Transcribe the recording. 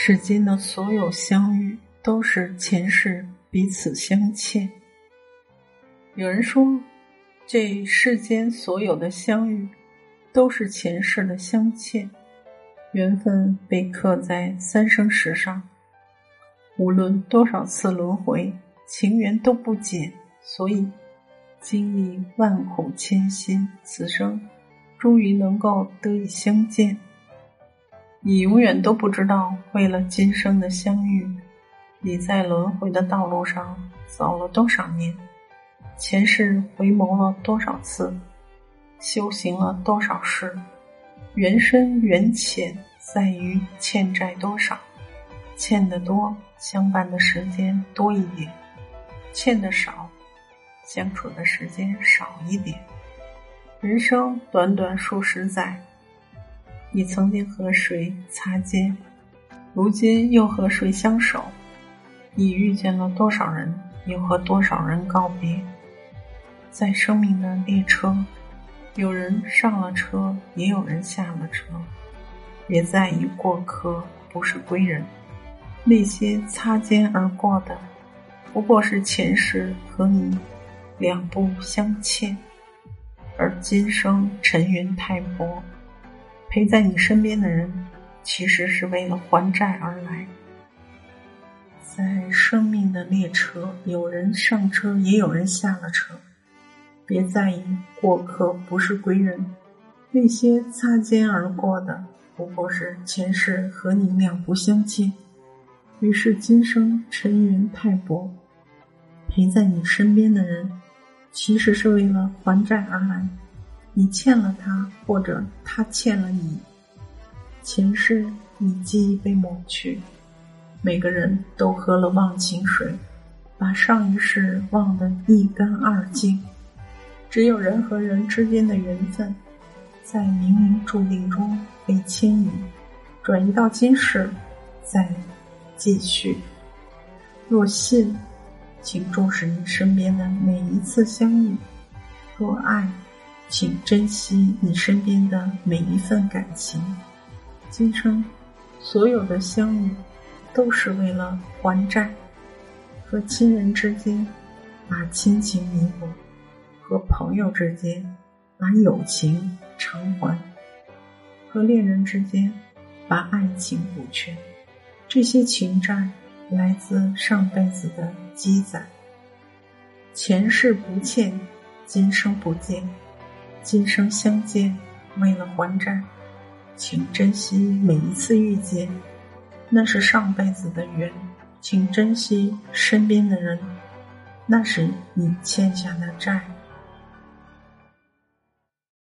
世间的所有相遇，都是前世彼此相欠。有人说，这世间所有的相遇，都是前世的相欠，缘分被刻在三生石上。无论多少次轮回，情缘都不减，所以经历万苦千辛，此生终于能够得以相见。你永远都不知道，为了今生的相遇，你在轮回的道路上走了多少年，前世回眸了多少次，修行了多少世，缘深缘浅在于欠债多少，欠的多，相伴的时间多一点；欠的少，相处的时间少一点。人生短短数十载。你曾经和谁擦肩，如今又和谁相守？你遇见了多少人，又和多少人告别？在生命的列车，有人上了车，也有人下了车。别在意过客不是归人，那些擦肩而过的，不过是前世和你两不相欠，而今生尘缘太薄。陪在你身边的人，其实是为了还债而来。在生命的列车，有人上车，也有人下了车。别在意过客不是归人，那些擦肩而过的，不过是前世和你两不相欠。于是今生尘缘太薄，陪在你身边的人，其实是为了还债而来。你欠了他，或者他欠了你，前世你记忆被抹去。每个人都喝了忘情水，把上一世忘得一干二净。只有人和人之间的缘分，在冥冥注定中被牵引，转移到今世，再继续。若信，请重视你身边的每一次相遇；若爱。请珍惜你身边的每一份感情。今生所有的相遇，都是为了还债。和亲人之间，把亲情弥补；和朋友之间，把友情偿还；和恋人之间，把爱情补全。这些情债来自上辈子的积攒，前世不欠，今生不见。今生相见，为了还债，请珍惜每一次遇见，那是上辈子的缘；请珍惜身边的人，那是你欠下的债。